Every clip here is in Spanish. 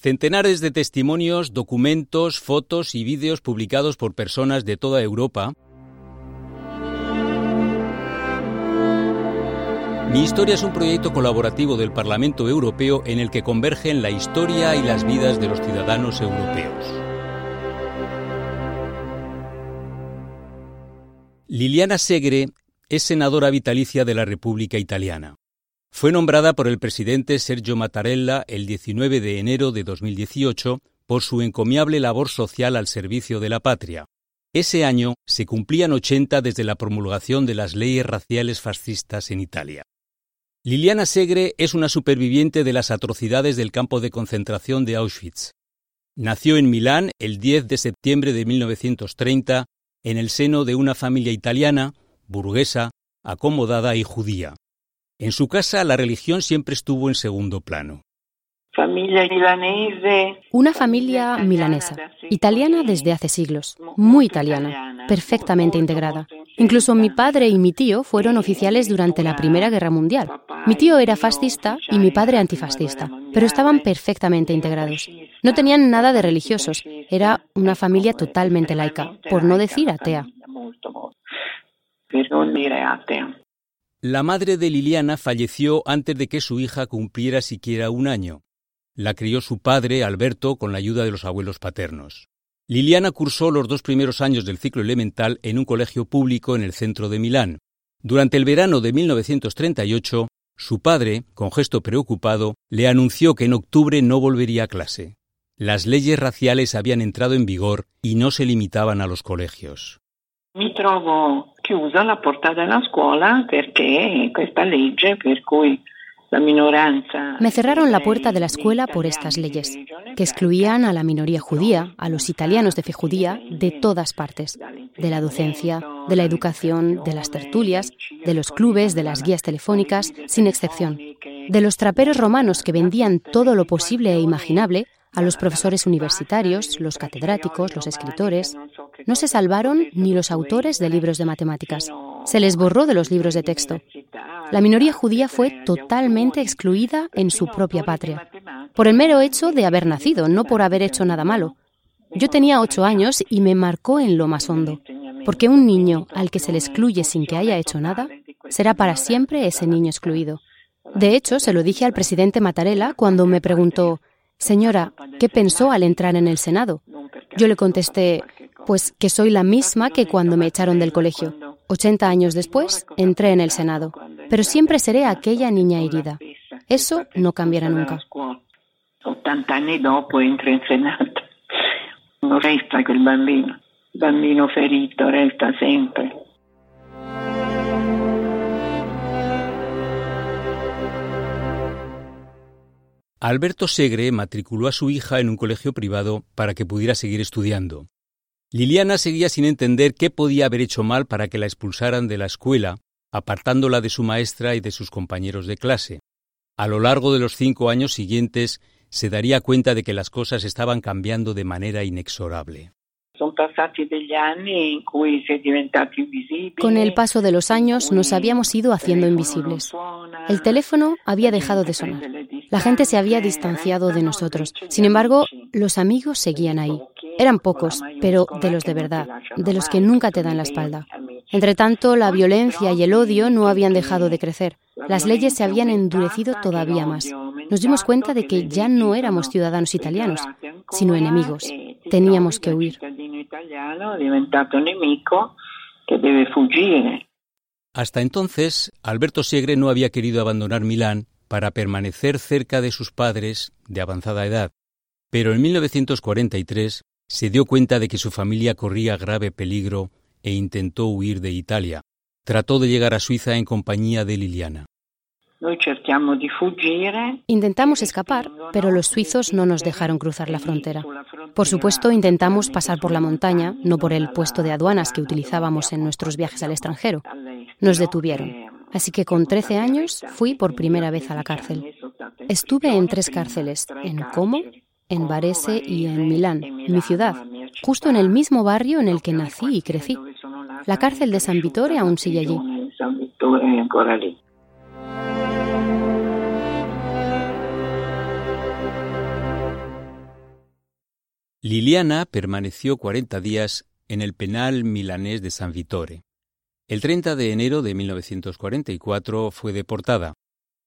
Centenares de testimonios, documentos, fotos y vídeos publicados por personas de toda Europa. Mi historia es un proyecto colaborativo del Parlamento Europeo en el que convergen la historia y las vidas de los ciudadanos europeos. Liliana Segre es senadora vitalicia de la República Italiana. Fue nombrada por el presidente Sergio Mattarella el 19 de enero de 2018 por su encomiable labor social al servicio de la patria. Ese año se cumplían 80 desde la promulgación de las leyes raciales fascistas en Italia. Liliana Segre es una superviviente de las atrocidades del campo de concentración de Auschwitz. Nació en Milán el 10 de septiembre de 1930 en el seno de una familia italiana, burguesa, acomodada y judía. En su casa la religión siempre estuvo en segundo plano. Una familia milanesa, italiana desde hace siglos, muy italiana, perfectamente integrada. Incluso mi padre y mi tío fueron oficiales durante la Primera Guerra Mundial. Mi tío era fascista y mi padre antifascista, pero estaban perfectamente integrados. No tenían nada de religiosos, era una familia totalmente laica, por no decir atea. La madre de Liliana falleció antes de que su hija cumpliera siquiera un año. La crió su padre, Alberto, con la ayuda de los abuelos paternos. Liliana cursó los dos primeros años del ciclo elemental en un colegio público en el centro de Milán. Durante el verano de 1938, su padre, con gesto preocupado, le anunció que en octubre no volvería a clase. Las leyes raciales habían entrado en vigor y no se limitaban a los colegios. Mi trovo chiusa la porta della scuola perché questa legge per cui la minoranza Me cerraron la puerta de la escuela por estas leyes, que excluían a la minoría judía, a los italianos de fe judía, de todas partes, de la docencia, de la educación, de las tertulias, de los clubes, de las guías telefónicas, sin excepción, de los traperos romanos que vendían todo lo posible e imaginable a los profesores universitarios, los catedráticos, los escritores. No se salvaron ni los autores de libros de matemáticas. Se les borró de los libros de texto. La minoría judía fue totalmente excluida en su propia patria, por el mero hecho de haber nacido, no por haber hecho nada malo. Yo tenía ocho años y me marcó en lo más hondo, porque un niño al que se le excluye sin que haya hecho nada, será para siempre ese niño excluido. De hecho, se lo dije al presidente Mattarella cuando me preguntó, Señora, ¿qué pensó al entrar en el Senado? Yo le contesté, pues que soy la misma que cuando me echaron del colegio. 80 años después, entré en el Senado, pero siempre seré aquella niña herida. Eso no cambiará nunca. 80 anni dopo entra in Senato. Non resta quel bambino. Bambino ferito resta sempre. Alberto Segre matriculó a su hija en un colegio privado para que pudiera seguir estudiando. Liliana seguía sin entender qué podía haber hecho mal para que la expulsaran de la escuela, apartándola de su maestra y de sus compañeros de clase. A lo largo de los cinco años siguientes se daría cuenta de que las cosas estaban cambiando de manera inexorable. Con el paso de los años nos habíamos ido haciendo invisibles. El teléfono había dejado de sonar. La gente se había distanciado de nosotros. Sin embargo, los amigos seguían ahí. Eran pocos, pero de los de verdad, de los que nunca te dan la espalda. Entre tanto, la violencia y el odio no habían dejado de crecer. Las leyes se habían endurecido todavía más. Nos dimos cuenta de que ya no éramos ciudadanos italianos, sino enemigos. Teníamos que huir. Hasta entonces, Alberto Segre no había querido abandonar Milán para permanecer cerca de sus padres de avanzada edad, pero en 1943 se dio cuenta de que su familia corría grave peligro e intentó huir de Italia. Trató de llegar a Suiza en compañía de Liliana. Intentamos escapar, pero los suizos no nos dejaron cruzar la frontera. Por supuesto, intentamos pasar por la montaña, no por el puesto de aduanas que utilizábamos en nuestros viajes al extranjero. Nos detuvieron. Así que con 13 años fui por primera vez a la cárcel. Estuve en tres cárceles, en Como, en Varese y en Milán, mi ciudad, justo en el mismo barrio en el que nací y crecí. La cárcel de San Vittore aún sigue allí. Liliana permaneció 40 días en el penal milanés de San Vittore. El 30 de enero de 1944 fue deportada.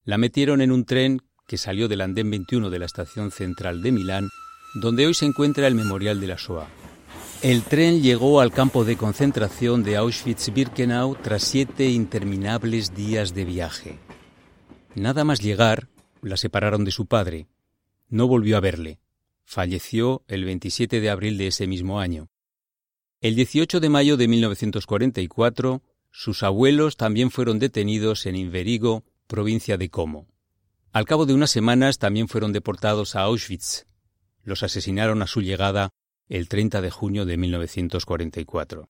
La metieron en un tren que salió del andén 21 de la estación central de Milán, donde hoy se encuentra el memorial de la Shoah. El tren llegó al campo de concentración de Auschwitz-Birkenau tras siete interminables días de viaje. Nada más llegar, la separaron de su padre. No volvió a verle. Falleció el 27 de abril de ese mismo año. El 18 de mayo de 1944, sus abuelos también fueron detenidos en Inverigo, provincia de Como. Al cabo de unas semanas también fueron deportados a Auschwitz. Los asesinaron a su llegada el 30 de junio de 1944.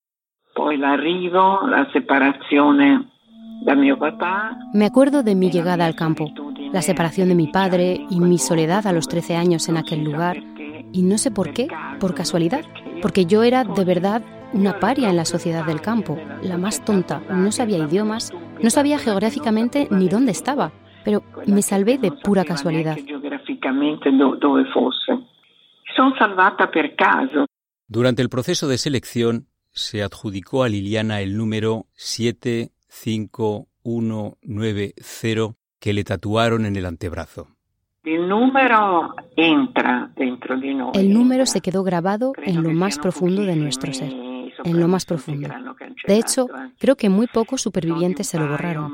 Me acuerdo de mi llegada al campo, la separación de mi padre y mi soledad a los 13 años en aquel lugar. Y no sé por qué, por casualidad, porque yo era de verdad una paria en la sociedad del campo, la más tonta, no sabía idiomas, no sabía geográficamente ni dónde estaba, pero me salvé de pura casualidad. Durante el proceso de selección se adjudicó a Liliana el número 75190 que le tatuaron en el antebrazo. El número entra dentro de El número se quedó grabado en lo más profundo de nuestro ser, en lo más profundo. De hecho, creo que muy pocos supervivientes se lo borraron.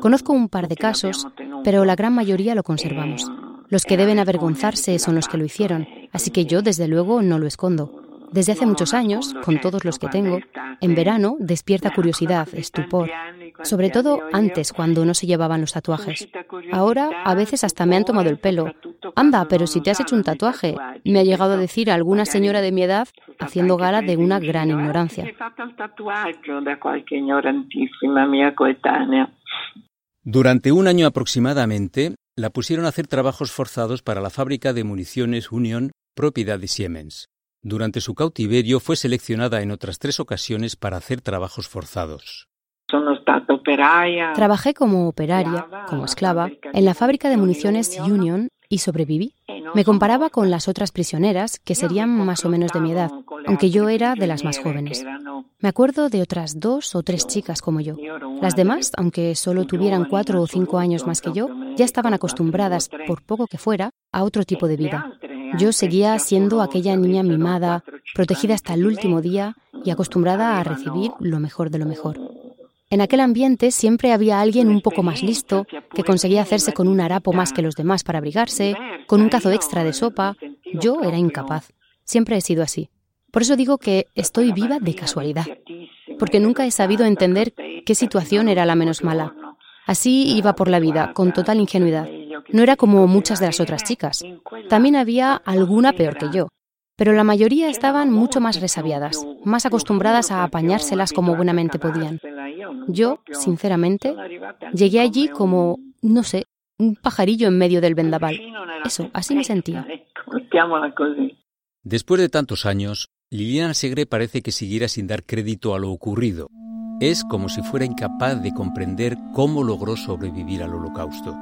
Conozco un par de casos, pero la gran mayoría lo conservamos. Los que deben avergonzarse son los que lo hicieron, así que yo desde luego no lo escondo. Desde hace muchos años, con todos los que tengo, en verano despierta curiosidad, estupor, sobre todo antes cuando no se llevaban los tatuajes. Ahora a veces hasta me han tomado el pelo. Anda, pero si te has hecho un tatuaje, me ha llegado a decir alguna señora de mi edad haciendo gala de una gran ignorancia. Durante un año aproximadamente, la pusieron a hacer trabajos forzados para la fábrica de municiones Union, propiedad de Siemens. Durante su cautiverio fue seleccionada en otras tres ocasiones para hacer trabajos forzados. Trabajé como operaria, como esclava, en la fábrica de municiones Union y sobreviví. Me comparaba con las otras prisioneras, que serían más o menos de mi edad, aunque yo era de las más jóvenes. Me acuerdo de otras dos o tres chicas como yo. Las demás, aunque solo tuvieran cuatro o cinco años más que yo, ya estaban acostumbradas, por poco que fuera, a otro tipo de vida. Yo seguía siendo aquella niña mimada, protegida hasta el último día y acostumbrada a recibir lo mejor de lo mejor. En aquel ambiente siempre había alguien un poco más listo, que conseguía hacerse con un harapo más que los demás para abrigarse, con un cazo extra de sopa. Yo era incapaz. Siempre he sido así. Por eso digo que estoy viva de casualidad, porque nunca he sabido entender qué situación era la menos mala. Así iba por la vida, con total ingenuidad. No era como muchas de las otras chicas. También había alguna peor que yo, pero la mayoría estaban mucho más resabiadas, más acostumbradas a apañárselas como buenamente podían. Yo, sinceramente, llegué allí como, no sé, un pajarillo en medio del vendaval. Eso, así me sentía. Después de tantos años, Liliana Segre parece que siguiera sin dar crédito a lo ocurrido. Es como si fuera incapaz de comprender cómo logró sobrevivir al holocausto.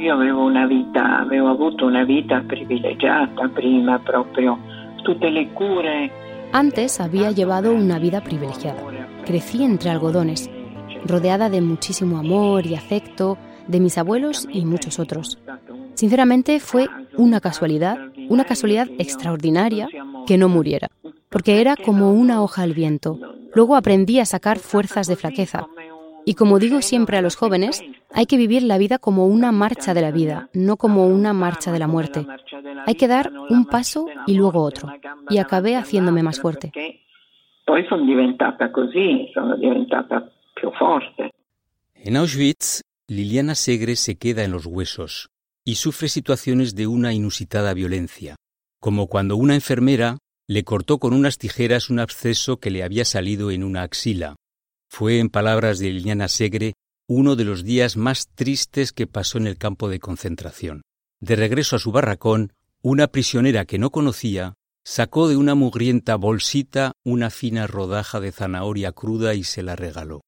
Yo avevo una vida, avevo una vida privilegiata prima proprio. Tutte le cure. Antes había llevado una vida privilegiada. Crecí entre algodones, rodeada de muchísimo amor y afecto de mis abuelos y muchos otros. Sinceramente fue una casualidad, una casualidad extraordinaria que no muriera, porque era como una hoja al viento. Luego aprendí a sacar fuerzas de flaqueza. Y como digo siempre a los jóvenes, hay que vivir la vida como una marcha de la vida, no como una marcha de la muerte. Hay que dar un paso y luego otro. Y acabé haciéndome más fuerte. En Auschwitz, Liliana Segre se queda en los huesos y sufre situaciones de una inusitada violencia, como cuando una enfermera le cortó con unas tijeras un absceso que le había salido en una axila. Fue, en palabras de Liliana Segre, uno de los días más tristes que pasó en el campo de concentración. De regreso a su barracón, una prisionera que no conocía sacó de una mugrienta bolsita una fina rodaja de zanahoria cruda y se la regaló.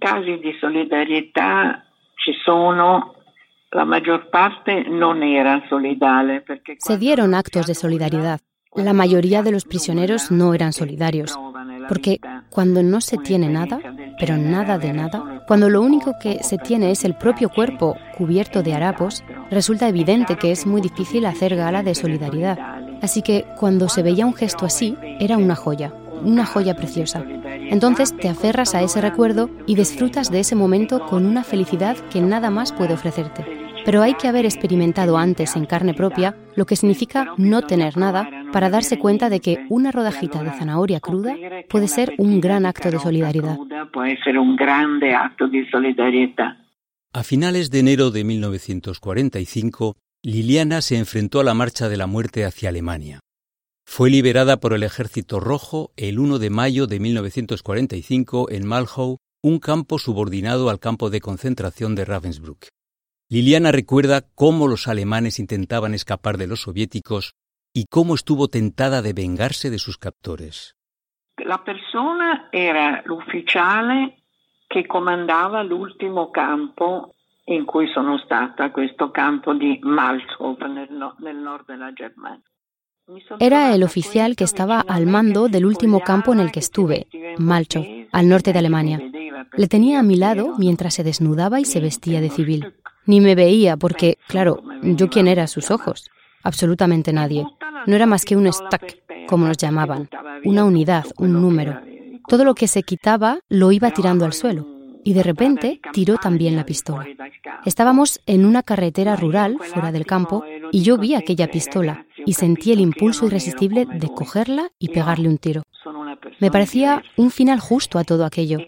Casi de solidaridad ci sono, la mayor parte no eran solidarios. Se dieron actos de solidaridad. la mayoría de los prisioneros no eran solidarios, porque cuando no se tiene nada, pero nada de nada, cuando lo único que se tiene es el propio cuerpo cubierto de harapos, resulta evidente que es muy difícil hacer gala de solidaridad. Así que cuando se veía un gesto así, era una joya, una joya preciosa. Entonces te aferras a ese recuerdo y disfrutas de ese momento con una felicidad que nada más puede ofrecerte. Pero hay que haber experimentado antes en carne propia lo que significa no tener nada para darse cuenta de que una rodajita de zanahoria cruda puede ser un gran acto de solidaridad. A finales de enero de 1945, Liliana se enfrentó a la marcha de la muerte hacia Alemania. Fue liberada por el Ejército Rojo el 1 de mayo de 1945 en Malchow, un campo subordinado al campo de concentración de Ravensbrück. Liliana recuerda cómo los alemanes intentaban escapar de los soviéticos y cómo estuvo tentada de vengarse de sus captores. La persona era l'ufficiale che comandava l'ultimo campo in cui sono stata, questo campo di Malchow nel, nel nord della Germania. Era el oficial que estaba al mando del último campo en el que estuve, Malchow, al norte de Alemania. Le tenía a mi lado mientras se desnudaba y se vestía de civil. Ni me veía porque, claro, yo quién era a sus ojos. Absolutamente nadie. No era más que un stack, como nos llamaban, una unidad, un número. Todo lo que se quitaba lo iba tirando al suelo y de repente tiró también la pistola. Estábamos en una carretera rural fuera del campo y yo vi aquella pistola y sentí el impulso irresistible de cogerla y pegarle un tiro. Me parecía un final justo a todo aquello,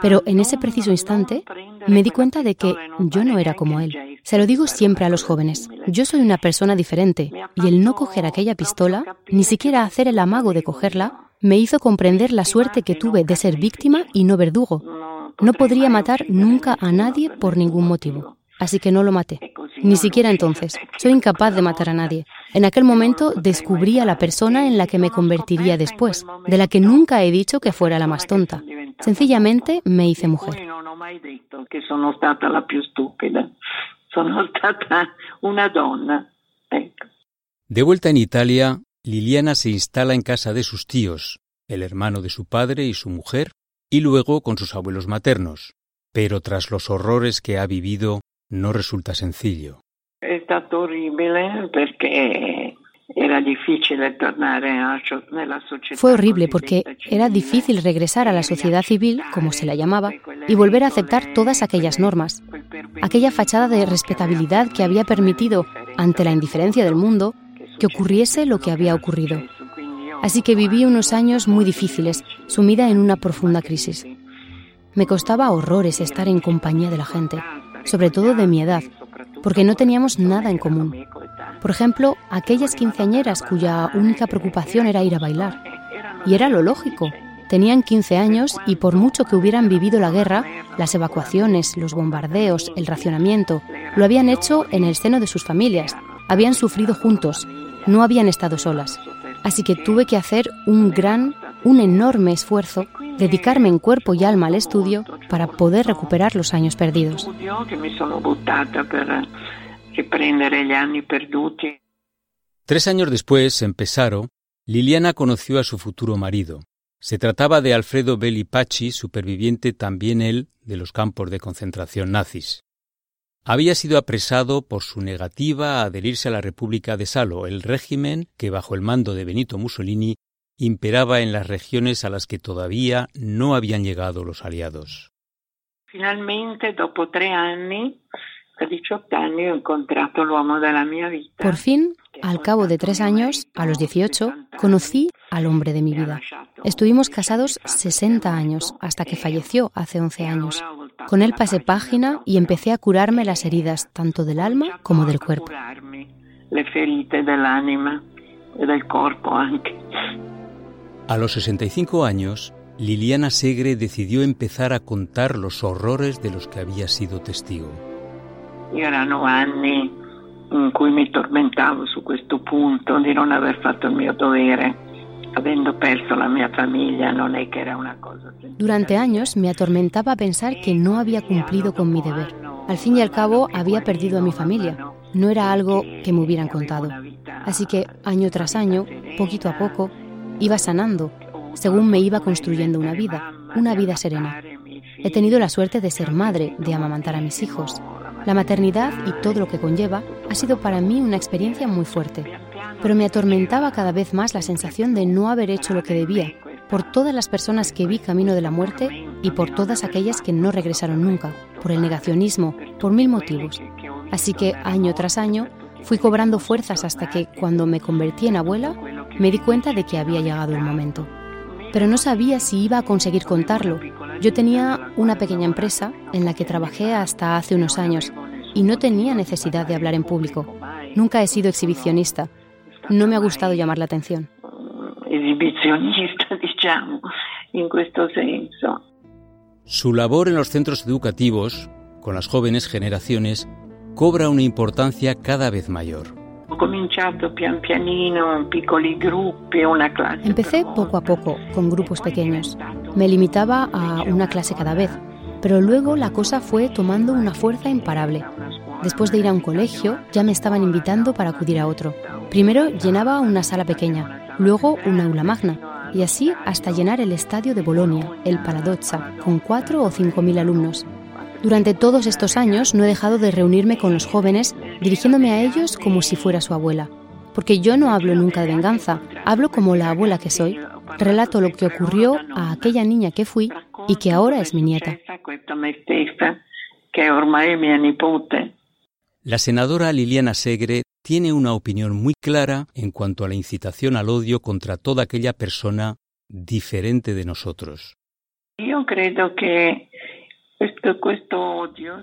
pero en ese preciso instante me di cuenta de que yo no era como él. Se lo digo siempre a los jóvenes, yo soy una persona diferente y el no coger aquella pistola, ni siquiera hacer el amago de cogerla, me hizo comprender la suerte que tuve de ser víctima y no verdugo. No podría matar nunca a nadie por ningún motivo así que no lo maté. Ni siquiera entonces. Soy incapaz de matar a nadie. En aquel momento descubrí a la persona en la que me convertiría después, de la que nunca he dicho que fuera la más tonta. Sencillamente me hice mujer. De vuelta en Italia, Liliana se instala en casa de sus tíos, el hermano de su padre y su mujer, y luego con sus abuelos maternos. Pero tras los horrores que ha vivido, no resulta sencillo. Fue horrible porque era difícil regresar a la sociedad civil, como se la llamaba, y volver a aceptar todas aquellas normas, aquella fachada de respetabilidad que había permitido, ante la indiferencia del mundo, que ocurriese lo que había ocurrido. Así que viví unos años muy difíciles, sumida en una profunda crisis. Me costaba horrores estar en compañía de la gente sobre todo de mi edad, porque no teníamos nada en común. Por ejemplo, aquellas quinceañeras cuya única preocupación era ir a bailar. Y era lo lógico. Tenían 15 años y por mucho que hubieran vivido la guerra, las evacuaciones, los bombardeos, el racionamiento, lo habían hecho en el seno de sus familias. Habían sufrido juntos, no habían estado solas. Así que tuve que hacer un gran, un enorme esfuerzo dedicarme en cuerpo y alma al estudio para poder recuperar los años perdidos. Tres años después, en Pesaro, Liliana conoció a su futuro marido. Se trataba de Alfredo Belli Paci, superviviente también él de los campos de concentración nazis. Había sido apresado por su negativa a adherirse a la República de Salo, el régimen que bajo el mando de Benito Mussolini imperaba en las regiones a las que todavía no habían llegado los aliados. Finalmente, dopo tres años, a 18 años, he encontrado el hombre de la mi vida. Por fin, al cabo de tres años, a los 18, conocí al hombre de mi vida. Estuvimos casados 60 años, hasta que falleció hace 11 años. Con él pasé página y empecé a curarme las heridas, tanto del alma como del cuerpo. Le ferite dell'anima e del corpo anche. A los 65 años, Liliana Segre decidió empezar a contar los horrores de los que había sido testigo. Erano anni in cui mi tormentavo su questo punto di non aver fatto il mio dovere. Avendo perso la mia famiglia, non è che era una cosa Durante años me atormentaba pensar que no había cumplido con mi deber. Al fin y al cabo, había perdido a mi familia. no era algo que me hubieran contado. Así que año tras año, poquito a poco, iba sanando, según me iba construyendo una vida, una vida serena. He tenido la suerte de ser madre, de amamantar a mis hijos. La maternidad y todo lo que conlleva ha sido para mí una experiencia muy fuerte, pero me atormentaba cada vez más la sensación de no haber hecho lo que debía, por todas las personas que vi camino de la muerte y por todas aquellas que no regresaron nunca, por el negacionismo, por mil motivos. Así que año tras año fui cobrando fuerzas hasta que, cuando me convertí en abuela, me di cuenta de que había llegado el momento. Pero no sabía si iba a conseguir contarlo. Yo tenía una pequeña empresa en la que trabajé hasta hace unos años y no tenía necesidad de hablar en público. Nunca he sido exhibicionista. No me ha gustado llamar la atención. Exhibicionista, diciamo, en questo senso. Su labor en los centros educativos, con las jóvenes generaciones, cobra una importancia cada vez mayor. Empecé poco a poco, con grupos pequeños. Me limitaba a una clase cada vez, pero luego la cosa fue tomando una fuerza imparable. Después de ir a un colegio, ya me estaban invitando para acudir a otro. Primero llenaba una sala pequeña, luego una aula magna, y así hasta llenar el estadio de Bolonia, el Paladozza, con cuatro o cinco mil alumnos. Durante todos estos años no he dejado de reunirme con los jóvenes, dirigiéndome a ellos como si fuera su abuela. Porque yo no hablo nunca de venganza, hablo como la abuela que soy. Relato lo que ocurrió a aquella niña que fui y que ahora es mi nieta. La senadora Liliana Segre tiene una opinión muy clara en cuanto a la incitación al odio contra toda aquella persona diferente de nosotros. Yo creo que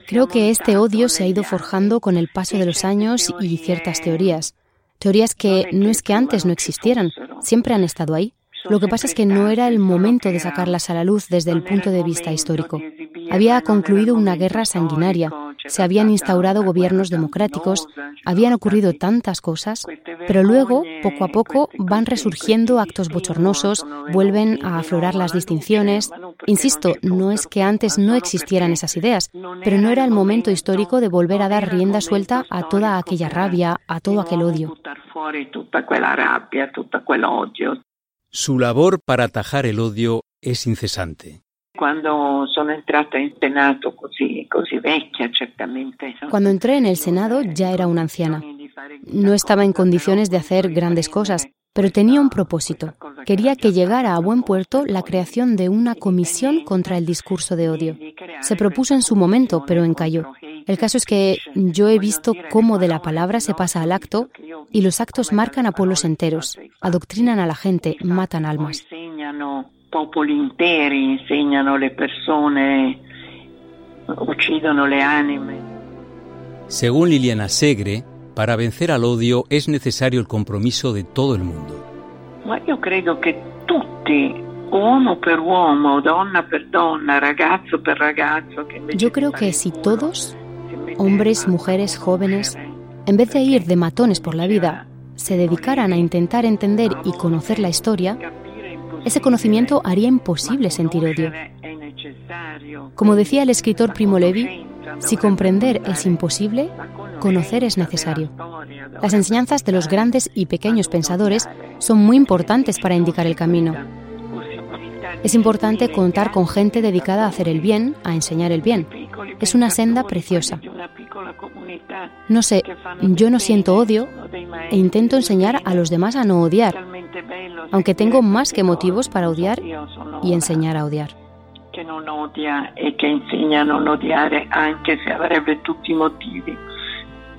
Creo que este odio se ha ido forjando con el paso de los años y ciertas teorías. Teorías que no es que antes no existieran, siempre han estado ahí. Lo que pasa es que no era el momento de sacarlas a la luz desde el punto de vista histórico. Había concluido una guerra sanguinaria, se habían instaurado gobiernos democráticos, habían ocurrido tantas cosas, pero luego, poco a poco, van resurgiendo actos bochornosos, vuelven a aflorar las distinciones. Insisto, no es que antes no existieran esas ideas, pero no era el momento histórico de volver a dar rienda suelta a toda aquella rabia, a todo aquel odio. Su labor para atajar el odio es incesante. Cuando entré en el Senado ya era una anciana. No estaba en condiciones de hacer grandes cosas, pero tenía un propósito. Quería que llegara a buen puerto la creación de una comisión contra el discurso de odio. Se propuso en su momento, pero encalló. El caso es que yo he visto cómo de la palabra se pasa al acto y los actos marcan a pueblos enteros, adoctrinan a la gente, matan almas. Popoli interi, insegnano le persone, uccidono le anime. Según Liliana Segre, para vencer al odio es necesario el compromiso de todo el mundo. Ma io credo che tutti, uomo per uomo, donna per donna, ragazzo per ragazzo, che Yo creo que si todos, hombres, mujeres, jóvenes, en vez de ir de matones por la vida, se dedicaran a intentar entender y conocer la historia, ese conocimiento haría imposible sentir odio. Como decía el escritor Primo Levi, si comprender es imposible, conocer es necesario. Las enseñanzas de los grandes y pequeños pensadores son muy importantes para indicar el camino. Es importante contar con gente dedicada a hacer el bien, a enseñar el bien. Es una senda preciosa. No sé, yo no siento odio e intento enseñar a los demás a no odiar, aunque tengo más que motivos para odiar y enseñar a odiar. Que no odia y que enseña a no odiar, aunque se avrebbe tutti i motivi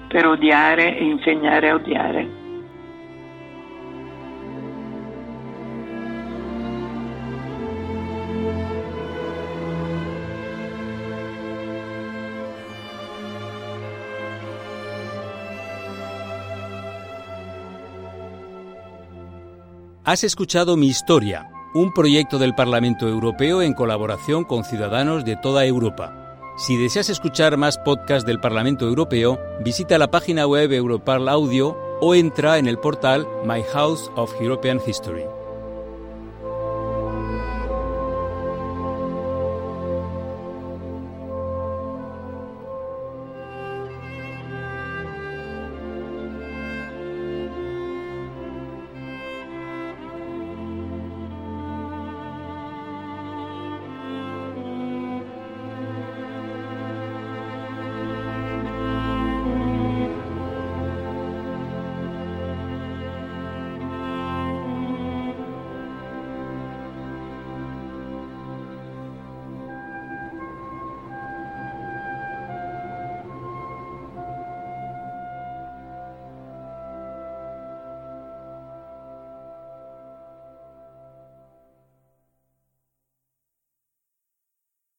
per odiare e insegnare a odiare. Has escuchado Mi Historia, un proyecto del Parlamento Europeo en colaboración con ciudadanos de toda Europa. Si deseas escuchar más podcasts del Parlamento Europeo, visita la página web Europarl Audio o entra en el portal My House of European History.